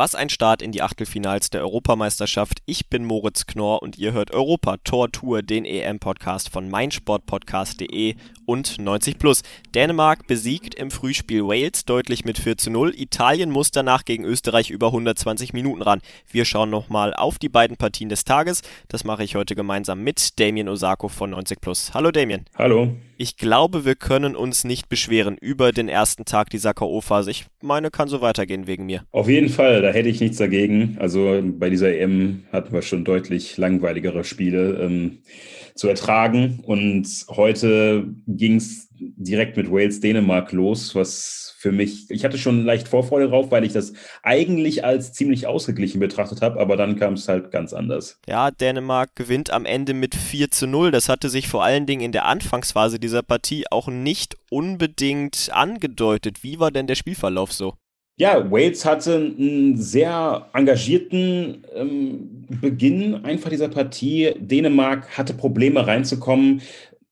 Was ein Start in die Achtelfinals der Europameisterschaft. Ich bin Moritz Knorr und ihr hört Europa Tor Tour, den EM-Podcast von meinsportpodcast.de und 90 Plus. Dänemark besiegt im Frühspiel Wales deutlich mit 4 zu 0. Italien muss danach gegen Österreich über 120 Minuten ran. Wir schauen nochmal auf die beiden Partien des Tages. Das mache ich heute gemeinsam mit Damien Osako von 90 Plus. Hallo Damien. Hallo. Ich glaube, wir können uns nicht beschweren über den ersten Tag dieser K.O.-Phase. Ich meine, kann so weitergehen wegen mir. Auf jeden Fall, da hätte ich nichts dagegen. Also bei dieser EM hatten wir schon deutlich langweiligere Spiele ähm, zu ertragen. Und heute ging es direkt mit Wales-Dänemark los, was für mich, ich hatte schon leicht Vorfreude drauf, weil ich das eigentlich als ziemlich ausgeglichen betrachtet habe, aber dann kam es halt ganz anders. Ja, Dänemark gewinnt am Ende mit 4 zu 0. Das hatte sich vor allen Dingen in der Anfangsphase dieser Partie auch nicht unbedingt angedeutet. Wie war denn der Spielverlauf so? Ja, Wales hatte einen sehr engagierten ähm, Beginn einfach dieser Partie. Dänemark hatte Probleme reinzukommen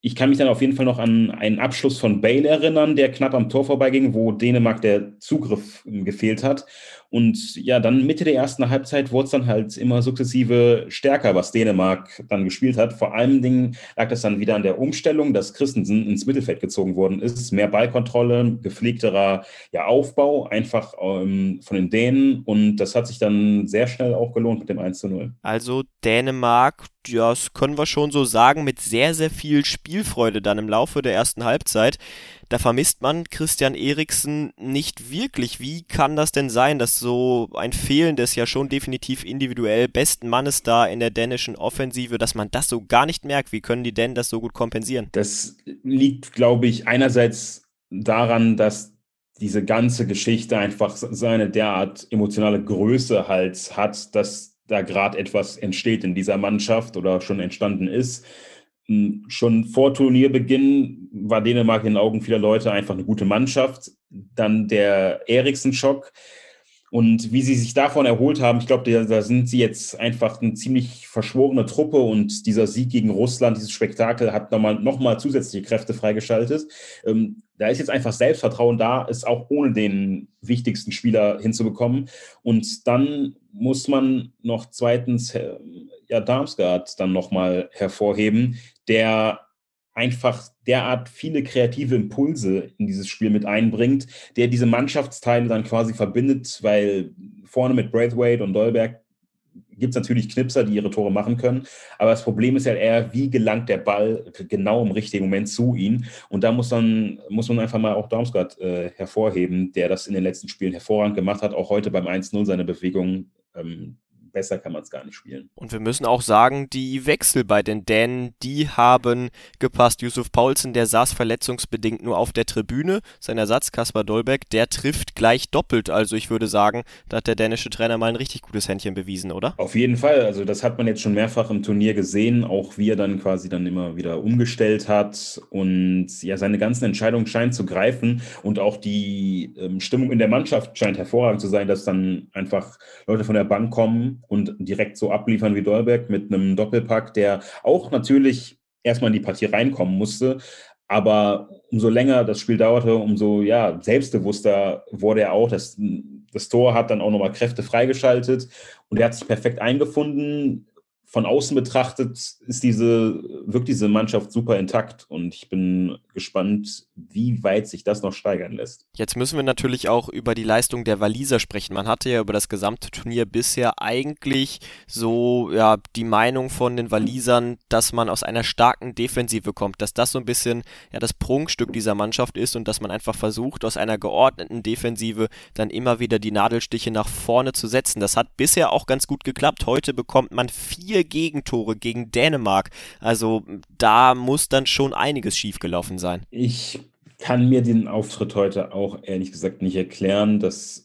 ich kann mich dann auf jeden Fall noch an einen Abschluss von Bale erinnern, der knapp am Tor vorbeiging, wo Dänemark der Zugriff ähm, gefehlt hat. Und ja, dann Mitte der ersten Halbzeit wurde es dann halt immer sukzessive stärker, was Dänemark dann gespielt hat. Vor allen Dingen lag das dann wieder an der Umstellung, dass Christensen ins Mittelfeld gezogen worden ist. Mehr Ballkontrolle, gepflegterer ja, Aufbau, einfach ähm, von den Dänen. Und das hat sich dann sehr schnell auch gelohnt mit dem 1 zu 0. Also Dänemark, ja, das können wir schon so sagen, mit sehr, sehr viel Spielfreude dann im Laufe der ersten Halbzeit. Da vermisst man Christian Eriksen nicht wirklich. Wie kann das denn sein, dass so ein Fehlen des ja schon definitiv individuell besten Mannes da in der dänischen Offensive, dass man das so gar nicht merkt? Wie können die Dänen das so gut kompensieren? Das liegt, glaube ich, einerseits daran, dass diese ganze Geschichte einfach seine derart emotionale Größe halt hat, dass da gerade etwas entsteht in dieser Mannschaft oder schon entstanden ist schon vor Turnierbeginn war Dänemark in den Augen vieler Leute einfach eine gute Mannschaft. Dann der Eriksen-Schock. Und wie sie sich davon erholt haben, ich glaube, da sind sie jetzt einfach eine ziemlich verschworene Truppe und dieser Sieg gegen Russland, dieses Spektakel hat nochmal noch mal zusätzliche Kräfte freigeschaltet. Ähm, da ist jetzt einfach Selbstvertrauen da, es auch ohne den wichtigsten Spieler hinzubekommen. Und dann muss man noch zweitens äh, ja, Darmstadt dann nochmal hervorheben, der einfach derart viele kreative Impulse in dieses Spiel mit einbringt, der diese Mannschaftsteile dann quasi verbindet, weil vorne mit Braithwaite und Dolberg gibt es natürlich Knipser, die ihre Tore machen können. Aber das Problem ist ja eher, wie gelangt der Ball genau im richtigen Moment zu ihnen. Und da muss, dann, muss man einfach mal auch Darmstadt äh, hervorheben, der das in den letzten Spielen hervorragend gemacht hat. Auch heute beim 1-0 seine Bewegung ähm, besser kann man es gar nicht spielen. Und wir müssen auch sagen, die Wechsel bei den Dänen, die haben gepasst. Yusuf Paulsen, der saß verletzungsbedingt nur auf der Tribüne. Sein Ersatz, Kaspar Dolbeck, der trifft gleich doppelt. Also ich würde sagen, da hat der dänische Trainer mal ein richtig gutes Händchen bewiesen, oder? Auf jeden Fall. Also das hat man jetzt schon mehrfach im Turnier gesehen, auch wie er dann quasi dann immer wieder umgestellt hat. Und ja, seine ganzen Entscheidungen scheinen zu greifen und auch die ähm, Stimmung in der Mannschaft scheint hervorragend zu sein, dass dann einfach Leute von der Bank kommen und direkt so abliefern wie Dolberg mit einem Doppelpack, der auch natürlich erstmal in die Partie reinkommen musste. Aber umso länger das Spiel dauerte, umso ja, selbstbewusster wurde er auch. Das, das Tor hat dann auch nochmal Kräfte freigeschaltet und er hat sich perfekt eingefunden von außen betrachtet ist diese, wirkt diese Mannschaft super intakt und ich bin gespannt, wie weit sich das noch steigern lässt. Jetzt müssen wir natürlich auch über die Leistung der Waliser sprechen. Man hatte ja über das gesamte Turnier bisher eigentlich so ja die Meinung von den Walisern, dass man aus einer starken Defensive kommt, dass das so ein bisschen ja das Prunkstück dieser Mannschaft ist und dass man einfach versucht, aus einer geordneten Defensive dann immer wieder die Nadelstiche nach vorne zu setzen. Das hat bisher auch ganz gut geklappt. Heute bekommt man vier vier Gegentore gegen Dänemark. Also da muss dann schon einiges schiefgelaufen sein. Ich kann mir den Auftritt heute auch ehrlich gesagt nicht erklären. Das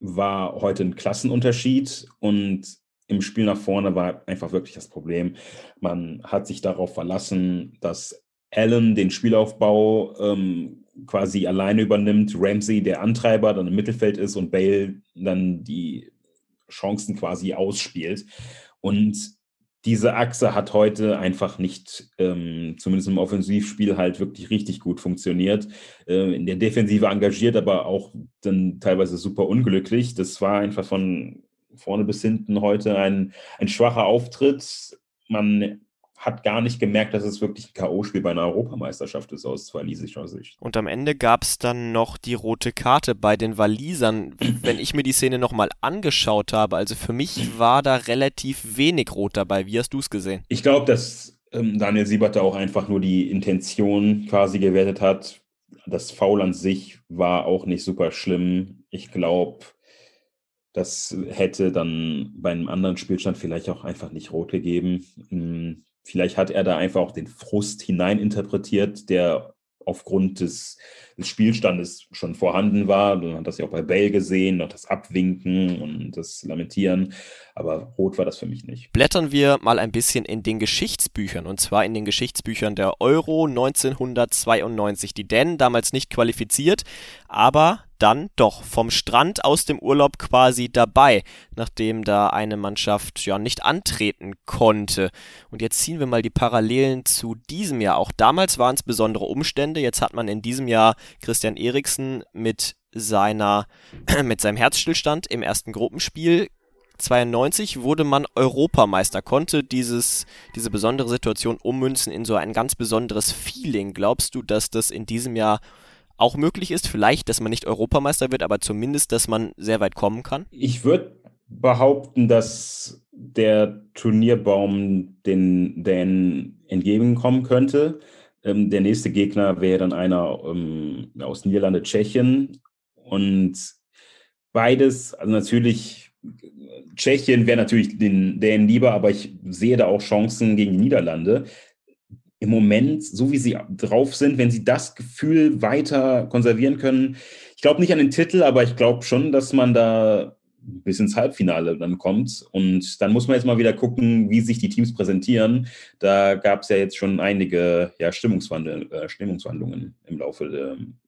war heute ein Klassenunterschied und im Spiel nach vorne war einfach wirklich das Problem. Man hat sich darauf verlassen, dass Allen den Spielaufbau ähm, quasi alleine übernimmt, Ramsey der Antreiber dann im Mittelfeld ist und Bale dann die Chancen quasi ausspielt. Und diese Achse hat heute einfach nicht, ähm, zumindest im Offensivspiel, halt wirklich richtig gut funktioniert. Äh, in der Defensive engagiert, aber auch dann teilweise super unglücklich. Das war einfach von vorne bis hinten heute ein, ein schwacher Auftritt. Man hat gar nicht gemerkt, dass es wirklich ein K.O.-Spiel bei einer Europameisterschaft ist, aus walisischer Sicht. Und am Ende gab es dann noch die rote Karte bei den Walisern. Wenn ich mir die Szene nochmal angeschaut habe, also für mich war da relativ wenig rot dabei. Wie hast du es gesehen? Ich glaube, dass ähm, Daniel Siebert da auch einfach nur die Intention quasi gewertet hat. Das Foul an sich war auch nicht super schlimm. Ich glaube, das hätte dann bei einem anderen Spielstand vielleicht auch einfach nicht rot gegeben. Vielleicht hat er da einfach auch den Frust hineininterpretiert, der aufgrund des, des, Spielstandes schon vorhanden war. Man hat das ja auch bei Bell gesehen, noch das Abwinken und das Lamentieren. Aber rot war das für mich nicht. Blättern wir mal ein bisschen in den Geschichtsbüchern und zwar in den Geschichtsbüchern der Euro 1992. Die Dänen damals nicht qualifiziert, aber dann doch vom Strand aus dem Urlaub quasi dabei, nachdem da eine Mannschaft ja nicht antreten konnte. Und jetzt ziehen wir mal die Parallelen zu diesem Jahr. Auch damals waren es besondere Umstände. Jetzt hat man in diesem Jahr Christian Eriksen mit seiner mit seinem Herzstillstand im ersten Gruppenspiel 92 wurde man Europameister, konnte dieses, diese besondere Situation ummünzen in so ein ganz besonderes Feeling. Glaubst du, dass das in diesem Jahr auch möglich ist? Vielleicht, dass man nicht Europameister wird, aber zumindest, dass man sehr weit kommen kann? Ich würde behaupten, dass der Turnierbaum den Dänen entgegenkommen könnte. Ähm, der nächste Gegner wäre dann einer ähm, aus Niederlande, Tschechien. Und beides, also natürlich Tschechien wäre natürlich den Dänen lieber, aber ich sehe da auch Chancen gegen die Niederlande. Im Moment, so wie sie drauf sind, wenn sie das Gefühl weiter konservieren können, ich glaube nicht an den Titel, aber ich glaube schon, dass man da bis ins Halbfinale dann kommt. Und dann muss man jetzt mal wieder gucken, wie sich die Teams präsentieren. Da gab es ja jetzt schon einige ja, Stimmungswandel, äh, Stimmungswandlungen im Laufe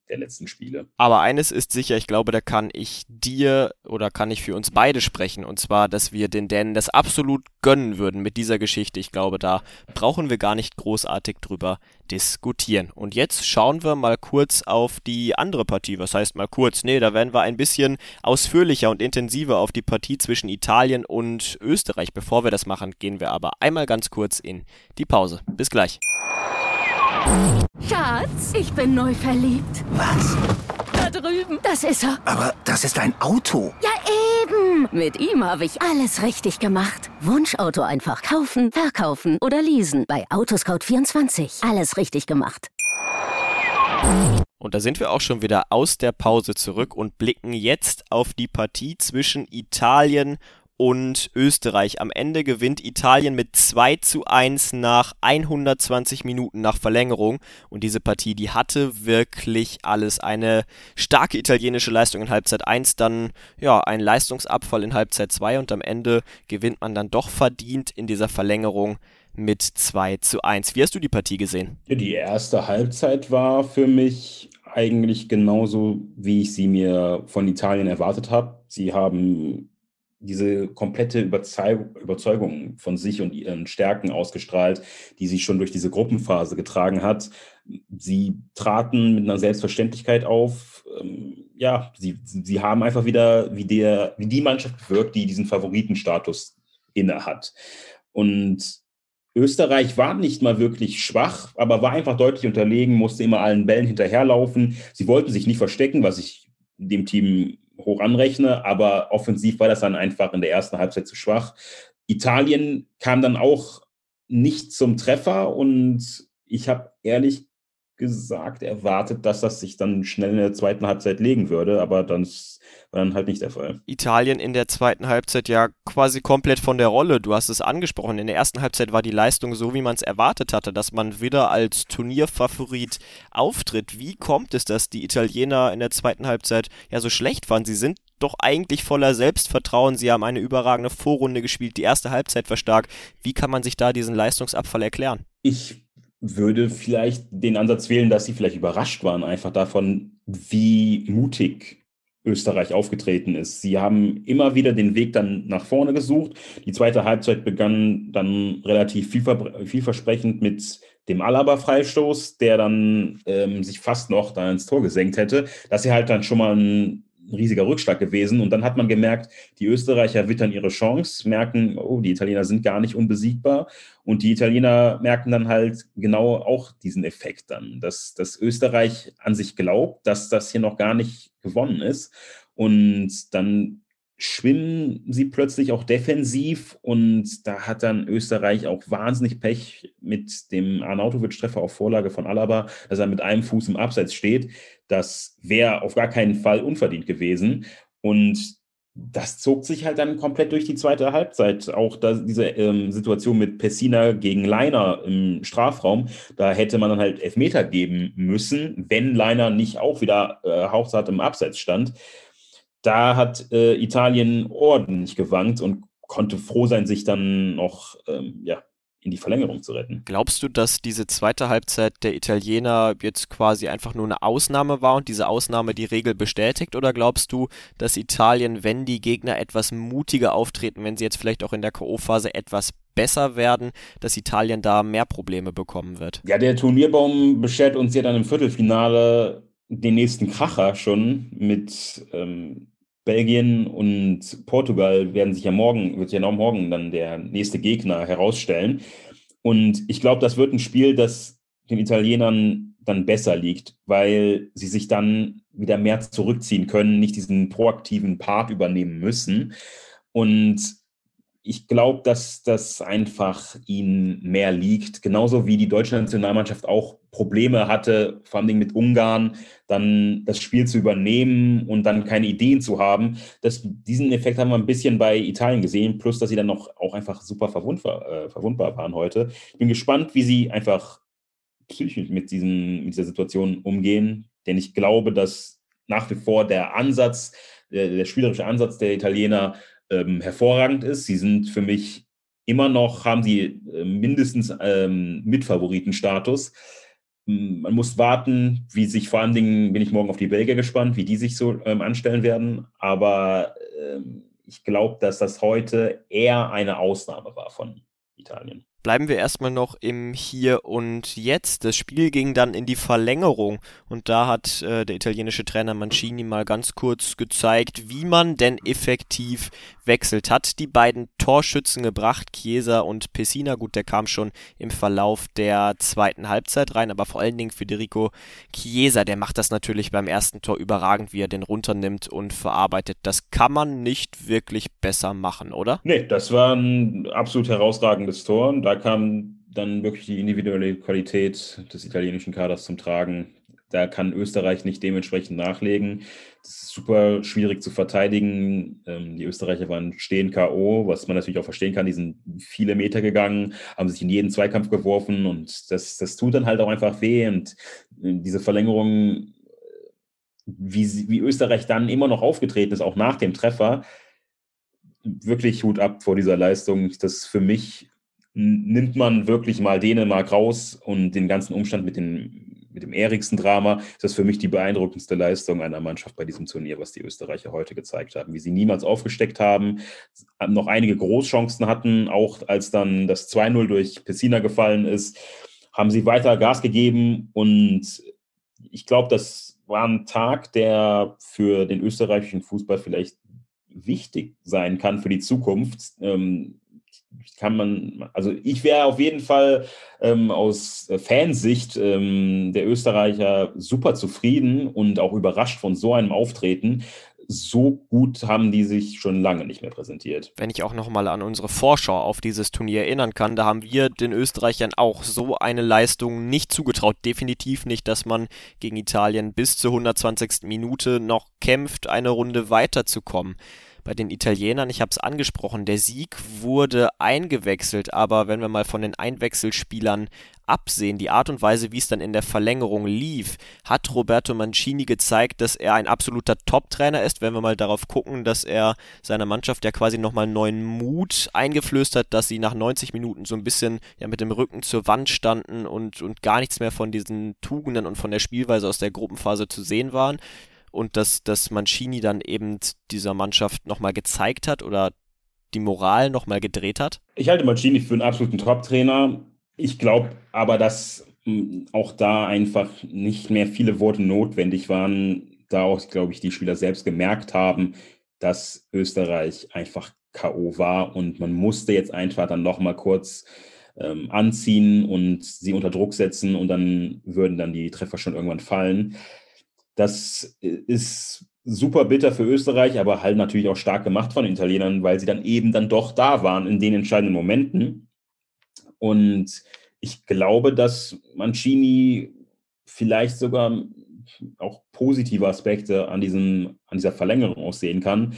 der, letzten Spiele. Aber eines ist sicher, ich glaube, da kann ich dir oder kann ich für uns beide sprechen. Und zwar, dass wir den Dänen das absolut gönnen würden mit dieser Geschichte. Ich glaube, da brauchen wir gar nicht großartig drüber diskutieren. Und jetzt schauen wir mal kurz auf die andere Partie. Was heißt mal kurz? Nee, da werden wir ein bisschen ausführlicher und intensiver auf die Partie zwischen Italien und Österreich. Bevor wir das machen, gehen wir aber einmal ganz kurz in die Pause. Bis gleich. Schatz, ich bin neu verliebt. Was? Da drüben. Das ist er. Aber das ist ein Auto. Ja, eben. Mit ihm habe ich alles richtig gemacht. Wunschauto einfach kaufen, verkaufen oder leasen. Bei Autoscout24. Alles richtig gemacht. Und da sind wir auch schon wieder aus der Pause zurück und blicken jetzt auf die Partie zwischen Italien und Österreich. Am Ende gewinnt Italien mit 2 zu 1 nach 120 Minuten nach Verlängerung. Und diese Partie, die hatte wirklich alles. Eine starke italienische Leistung in Halbzeit 1, dann ja, ein Leistungsabfall in Halbzeit 2 und am Ende gewinnt man dann doch verdient in dieser Verlängerung mit 2 zu 1. Wie hast du die Partie gesehen? Die erste Halbzeit war für mich eigentlich genauso, wie ich sie mir von Italien erwartet habe. Sie haben diese komplette Überzeugung von sich und ihren Stärken ausgestrahlt, die sie schon durch diese Gruppenphase getragen hat. Sie traten mit einer Selbstverständlichkeit auf. Ähm, ja, sie, sie haben einfach wieder wie, der, wie die Mannschaft gewirkt, die diesen Favoritenstatus inne hat. Und Österreich war nicht mal wirklich schwach, aber war einfach deutlich unterlegen, musste immer allen Bällen hinterherlaufen. Sie wollten sich nicht verstecken, was ich dem Team hoch anrechne, aber offensiv war das dann einfach in der ersten Halbzeit zu schwach. Italien kam dann auch nicht zum Treffer und ich habe ehrlich gesagt erwartet, dass das sich dann schnell in der zweiten Halbzeit legen würde, aber dann war dann halt nicht der Fall. Italien in der zweiten Halbzeit ja quasi komplett von der Rolle. Du hast es angesprochen. In der ersten Halbzeit war die Leistung so, wie man es erwartet hatte, dass man wieder als Turnierfavorit auftritt. Wie kommt es, dass die Italiener in der zweiten Halbzeit ja so schlecht waren? Sie sind doch eigentlich voller Selbstvertrauen. Sie haben eine überragende Vorrunde gespielt, die erste Halbzeit war stark. Wie kann man sich da diesen Leistungsabfall erklären? Ich würde vielleicht den Ansatz wählen, dass sie vielleicht überrascht waren, einfach davon, wie mutig Österreich aufgetreten ist. Sie haben immer wieder den Weg dann nach vorne gesucht. Die zweite Halbzeit begann dann relativ vielversprechend mit dem Alaba-Freistoß, der dann ähm, sich fast noch da ins Tor gesenkt hätte. Das ist ja halt dann schon mal ein riesiger Rückschlag gewesen. Und dann hat man gemerkt, die Österreicher wittern ihre Chance, merken, oh, die Italiener sind gar nicht unbesiegbar. Und die Italiener merken dann halt genau auch diesen Effekt dann, dass, dass Österreich an sich glaubt, dass das hier noch gar nicht gewonnen ist. Und dann schwimmen sie plötzlich auch defensiv und da hat dann Österreich auch wahnsinnig Pech mit dem Arnautovic-Treffer auf Vorlage von Alaba, dass er mit einem Fuß im Abseits steht. Das wäre auf gar keinen Fall unverdient gewesen und das zog sich halt dann komplett durch die zweite Halbzeit. Auch da, diese ähm, Situation mit Pessina gegen Leiner im Strafraum, da hätte man dann halt Elfmeter geben müssen, wenn Leiner nicht auch wieder äh, hauchzart im Abseits stand da hat äh, Italien ordentlich gewankt und konnte froh sein, sich dann noch ähm, ja, in die Verlängerung zu retten. Glaubst du, dass diese zweite Halbzeit der Italiener jetzt quasi einfach nur eine Ausnahme war und diese Ausnahme die Regel bestätigt? Oder glaubst du, dass Italien, wenn die Gegner etwas mutiger auftreten, wenn sie jetzt vielleicht auch in der K.O.-Phase etwas besser werden, dass Italien da mehr Probleme bekommen wird? Ja, der Turnierbaum beschert uns ja dann im Viertelfinale den nächsten Kracher schon mit ähm, Belgien und Portugal werden sich ja morgen, wird sich ja noch morgen dann der nächste Gegner herausstellen. Und ich glaube, das wird ein Spiel, das den Italienern dann besser liegt, weil sie sich dann wieder mehr zurückziehen können, nicht diesen proaktiven Part übernehmen müssen. Und ich glaube, dass das einfach ihnen mehr liegt. Genauso wie die deutsche Nationalmannschaft auch Probleme hatte, vor allem mit Ungarn, dann das Spiel zu übernehmen und dann keine Ideen zu haben. Das, diesen Effekt haben wir ein bisschen bei Italien gesehen, plus dass sie dann noch auch einfach super verwundbar, äh, verwundbar waren heute. Ich bin gespannt, wie sie einfach psychisch mit, diesen, mit dieser Situation umgehen, denn ich glaube, dass nach wie vor der Ansatz, der, der spielerische Ansatz der Italiener ähm, hervorragend ist. Sie sind für mich immer noch, haben sie äh, mindestens ähm, Mitfavoritenstatus. Man muss warten, wie sich vor allen Dingen, bin ich morgen auf die Belgier gespannt, wie die sich so ähm, anstellen werden. Aber ähm, ich glaube, dass das heute eher eine Ausnahme war von Italien. Bleiben wir erstmal noch im Hier und Jetzt. Das Spiel ging dann in die Verlängerung und da hat äh, der italienische Trainer Mancini mal ganz kurz gezeigt, wie man denn effektiv wechselt. Hat die beiden Torschützen gebracht, Chiesa und Pessina. Gut, der kam schon im Verlauf der zweiten Halbzeit rein, aber vor allen Dingen Federico Chiesa, der macht das natürlich beim ersten Tor überragend, wie er den runternimmt und verarbeitet. Das kann man nicht wirklich besser machen, oder? Nee, das war ein absolut herausragendes Tor. Da kam dann wirklich die individuelle Qualität des italienischen Kaders zum Tragen. Da kann Österreich nicht dementsprechend nachlegen. Das ist super schwierig zu verteidigen. Ähm, die Österreicher waren stehen K.O., was man natürlich auch verstehen kann. Die sind viele Meter gegangen, haben sich in jeden Zweikampf geworfen und das, das tut dann halt auch einfach weh. Und äh, diese Verlängerung, wie, wie Österreich dann immer noch aufgetreten ist, auch nach dem Treffer, wirklich Hut ab vor dieser Leistung. Das ist für mich nimmt man wirklich mal Dänemark raus und den ganzen Umstand mit, den, mit dem Eriksen-Drama, ist das für mich die beeindruckendste Leistung einer Mannschaft bei diesem Turnier, was die Österreicher heute gezeigt haben. Wie sie niemals aufgesteckt haben, noch einige Großchancen hatten, auch als dann das 2-0 durch Pessina gefallen ist, haben sie weiter Gas gegeben und ich glaube, das war ein Tag, der für den österreichischen Fußball vielleicht wichtig sein kann für die Zukunft. Ähm, kann man, also ich wäre auf jeden Fall ähm, aus Fansicht ähm, der Österreicher super zufrieden und auch überrascht von so einem Auftreten. So gut haben die sich schon lange nicht mehr präsentiert. Wenn ich auch nochmal an unsere Vorschau auf dieses Turnier erinnern kann, da haben wir den Österreichern auch so eine Leistung nicht zugetraut. Definitiv nicht, dass man gegen Italien bis zur 120. Minute noch kämpft, eine Runde weiterzukommen bei den Italienern, ich habe es angesprochen, der Sieg wurde eingewechselt, aber wenn wir mal von den Einwechselspielern absehen, die Art und Weise, wie es dann in der Verlängerung lief, hat Roberto Mancini gezeigt, dass er ein absoluter Top-Trainer ist, wenn wir mal darauf gucken, dass er seiner Mannschaft ja quasi nochmal neuen Mut eingeflößt hat, dass sie nach 90 Minuten so ein bisschen ja mit dem Rücken zur Wand standen und, und gar nichts mehr von diesen Tugenden und von der Spielweise aus der Gruppenphase zu sehen waren. Und dass, dass Mancini dann eben dieser Mannschaft nochmal gezeigt hat oder die Moral nochmal gedreht hat? Ich halte Mancini für einen absoluten Top-Trainer. Ich glaube aber, dass hm, auch da einfach nicht mehr viele Worte notwendig waren, da auch, glaube ich, die Spieler selbst gemerkt haben, dass Österreich einfach K.O. war und man musste jetzt einfach dann nochmal kurz ähm, anziehen und sie unter Druck setzen und dann würden dann die Treffer schon irgendwann fallen. Das ist super bitter für Österreich, aber halt natürlich auch stark gemacht von den Italienern, weil sie dann eben dann doch da waren in den entscheidenden Momenten. Und ich glaube, dass Mancini vielleicht sogar auch positive Aspekte an, diesem, an dieser Verlängerung aussehen kann,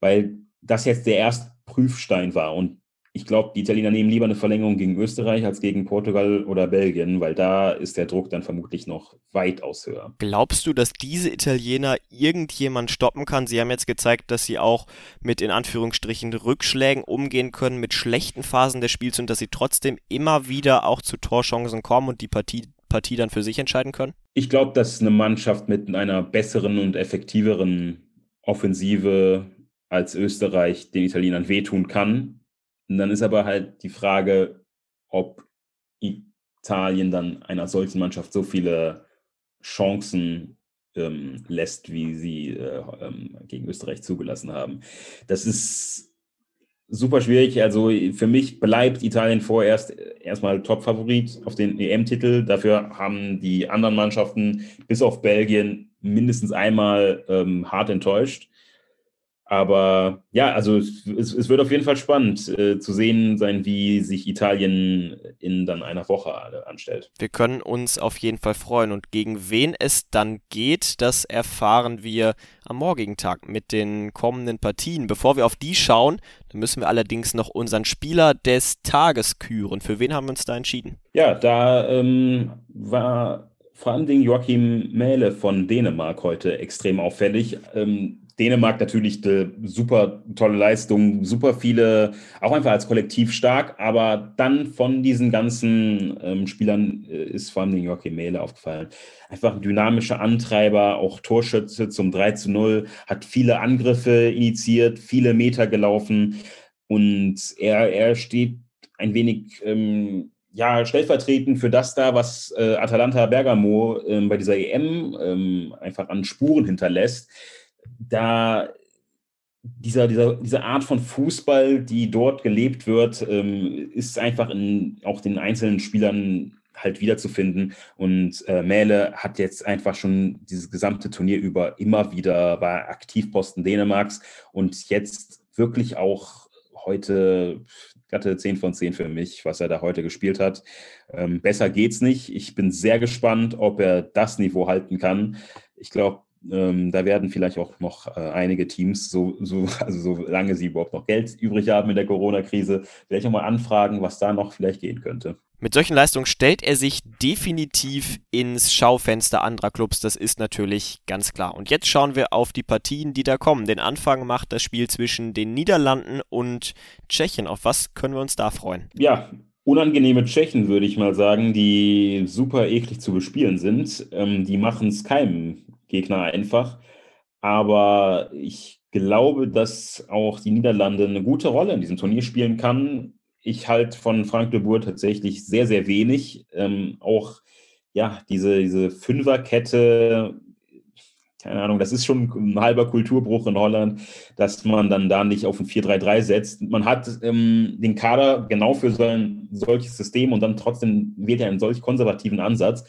weil das jetzt der erste Prüfstein war. Und ich glaube, die Italiener nehmen lieber eine Verlängerung gegen Österreich als gegen Portugal oder Belgien, weil da ist der Druck dann vermutlich noch weitaus höher. Glaubst du, dass diese Italiener irgendjemand stoppen kann? Sie haben jetzt gezeigt, dass sie auch mit in Anführungsstrichen Rückschlägen umgehen können, mit schlechten Phasen des Spiels und dass sie trotzdem immer wieder auch zu Torchancen kommen und die Partie, Partie dann für sich entscheiden können? Ich glaube, dass eine Mannschaft mit einer besseren und effektiveren Offensive als Österreich den Italienern wehtun kann und dann ist aber halt die Frage, ob Italien dann einer solchen Mannschaft so viele Chancen ähm, lässt, wie sie äh, ähm, gegen Österreich zugelassen haben. Das ist super schwierig. Also für mich bleibt Italien vorerst erstmal Top-Favorit auf den EM-Titel. Dafür haben die anderen Mannschaften bis auf Belgien mindestens einmal ähm, hart enttäuscht. Aber ja, also es, es, wird auf jeden Fall spannend äh, zu sehen sein, wie sich Italien in dann einer Woche anstellt. Wir können uns auf jeden Fall freuen. Und gegen wen es dann geht, das erfahren wir am morgigen Tag mit den kommenden Partien. Bevor wir auf die schauen, müssen wir allerdings noch unseren Spieler des Tages küren. Für wen haben wir uns da entschieden? Ja, da ähm, war vor allem Joachim Mähle von Dänemark heute extrem auffällig. Ähm, Dänemark natürlich eine super tolle Leistung, super viele, auch einfach als Kollektiv stark, aber dann von diesen ganzen ähm, Spielern äh, ist vor allem den Joachim Mähle aufgefallen. Einfach ein dynamischer Antreiber, auch Torschütze zum 3 zu 0, hat viele Angriffe initiiert, viele Meter gelaufen und er, er steht ein wenig ähm, ja, stellvertretend für das da, was äh, Atalanta Bergamo ähm, bei dieser EM ähm, einfach an Spuren hinterlässt da dieser, dieser, diese Art von Fußball, die dort gelebt wird, ähm, ist einfach in auch den einzelnen Spielern halt wiederzufinden. Und äh, Mähle hat jetzt einfach schon dieses gesamte Turnier über immer wieder bei Aktivposten Dänemarks und jetzt wirklich auch heute glatte 10 von 10 für mich, was er da heute gespielt hat. Ähm, besser geht's nicht. Ich bin sehr gespannt, ob er das Niveau halten kann. Ich glaube, ähm, da werden vielleicht auch noch äh, einige Teams, so, so, also solange sie überhaupt noch Geld übrig haben in der Corona-Krise, vielleicht auch mal anfragen, was da noch vielleicht gehen könnte. Mit solchen Leistungen stellt er sich definitiv ins Schaufenster anderer Clubs, das ist natürlich ganz klar. Und jetzt schauen wir auf die Partien, die da kommen. Den Anfang macht das Spiel zwischen den Niederlanden und Tschechien. Auf was können wir uns da freuen? Ja, unangenehme Tschechen, würde ich mal sagen, die super eklig zu bespielen sind. Ähm, die machen es keinem Gegner einfach. Aber ich glaube, dass auch die Niederlande eine gute Rolle in diesem Turnier spielen kann. Ich halte von Frank de Boer tatsächlich sehr, sehr wenig. Ähm, auch ja, diese, diese Fünferkette keine Ahnung, das ist schon ein halber Kulturbruch in Holland, dass man dann da nicht auf ein 4-3-3 setzt. Man hat ähm, den Kader genau für so ein solches System und dann trotzdem wählt er einen solch konservativen Ansatz.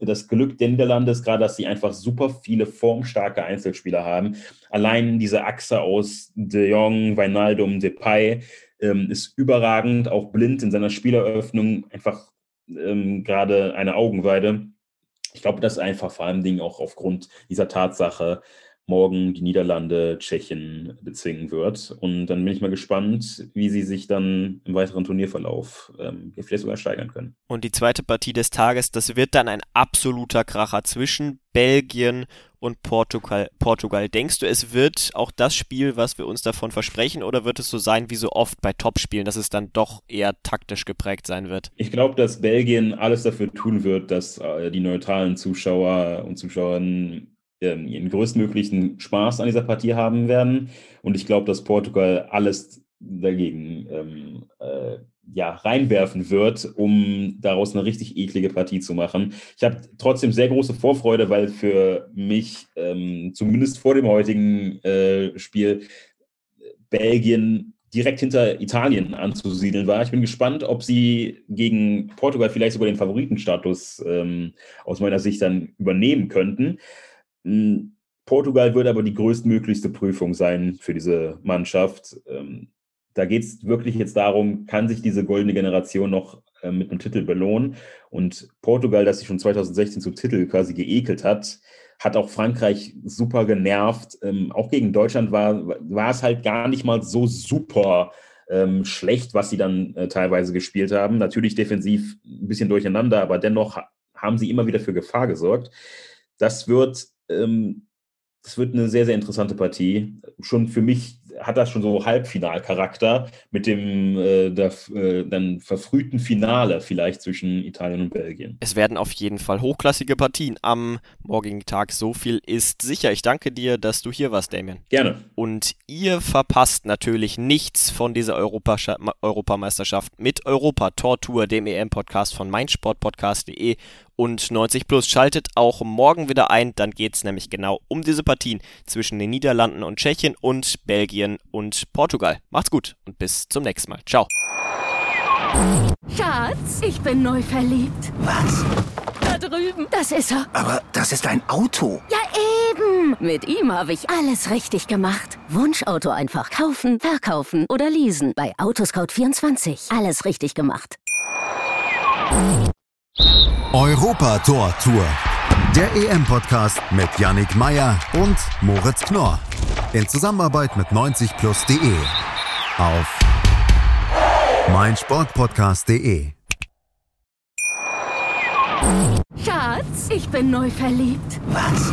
Das Glück der Niederlande ist gerade, dass sie einfach super viele formstarke Einzelspieler haben. Allein diese Achse aus De Jong, Wijnaldum, Depay ähm, ist überragend, auch blind in seiner Spieleröffnung, einfach ähm, gerade eine Augenweide ich glaube, dass einfach vor allem Dingen auch aufgrund dieser Tatsache morgen die Niederlande Tschechien bezwingen wird. Und dann bin ich mal gespannt, wie sie sich dann im weiteren Turnierverlauf ähm, vielleicht sogar steigern können. Und die zweite Partie des Tages, das wird dann ein absoluter Kracher zwischen Belgien und Portugal. Portugal. Denkst du, es wird auch das Spiel, was wir uns davon versprechen, oder wird es so sein wie so oft bei Topspielen, dass es dann doch eher taktisch geprägt sein wird? Ich glaube, dass Belgien alles dafür tun wird, dass äh, die neutralen Zuschauer und Zuschauerinnen ähm, ihren größtmöglichen Spaß an dieser Partie haben werden. Und ich glaube, dass Portugal alles dagegen ähm, äh, ja, reinwerfen wird, um daraus eine richtig eklige Partie zu machen. Ich habe trotzdem sehr große Vorfreude, weil für mich ähm, zumindest vor dem heutigen äh, Spiel Belgien direkt hinter Italien anzusiedeln war. Ich bin gespannt, ob sie gegen Portugal vielleicht sogar den Favoritenstatus ähm, aus meiner Sicht dann übernehmen könnten. Hm, Portugal wird aber die größtmöglichste Prüfung sein für diese Mannschaft. Ähm, da geht es wirklich jetzt darum, kann sich diese goldene Generation noch äh, mit einem Titel belohnen? Und Portugal, das sich schon 2016 zum Titel quasi geekelt hat, hat auch Frankreich super genervt. Ähm, auch gegen Deutschland war, war es halt gar nicht mal so super ähm, schlecht, was sie dann äh, teilweise gespielt haben. Natürlich defensiv ein bisschen durcheinander, aber dennoch haben sie immer wieder für Gefahr gesorgt. Das wird, ähm, das wird eine sehr, sehr interessante Partie. Schon für mich hat das schon so Halbfinalcharakter mit dem äh, der, äh, dann verfrühten Finale vielleicht zwischen Italien und Belgien. Es werden auf jeden Fall hochklassige Partien am morgigen Tag. So viel ist sicher. Ich danke dir, dass du hier warst, Damien. Gerne. Und ihr verpasst natürlich nichts von dieser Europa Europameisterschaft mit Europa Tortour, dem EM-Podcast von meinsportpodcast.de und 90 Plus. Schaltet auch morgen wieder ein, dann geht es nämlich genau um diese Partien zwischen den Niederlanden und Tschechien und Belgien und Portugal. Macht's gut und bis zum nächsten Mal. Ciao. Schatz, ich bin neu verliebt. Was? Da drüben. Das ist er. Aber das ist ein Auto. Ja, eben. Mit ihm habe ich alles richtig gemacht. Wunschauto einfach kaufen, verkaufen oder leasen. Bei Autoscout24. Alles richtig gemacht. Europa Tor Tour. Der EM-Podcast mit Yannick Meyer und Moritz Knorr. In Zusammenarbeit mit 90plus.de. Auf meinsportpodcast.de. Schatz, ich bin neu verliebt. Was?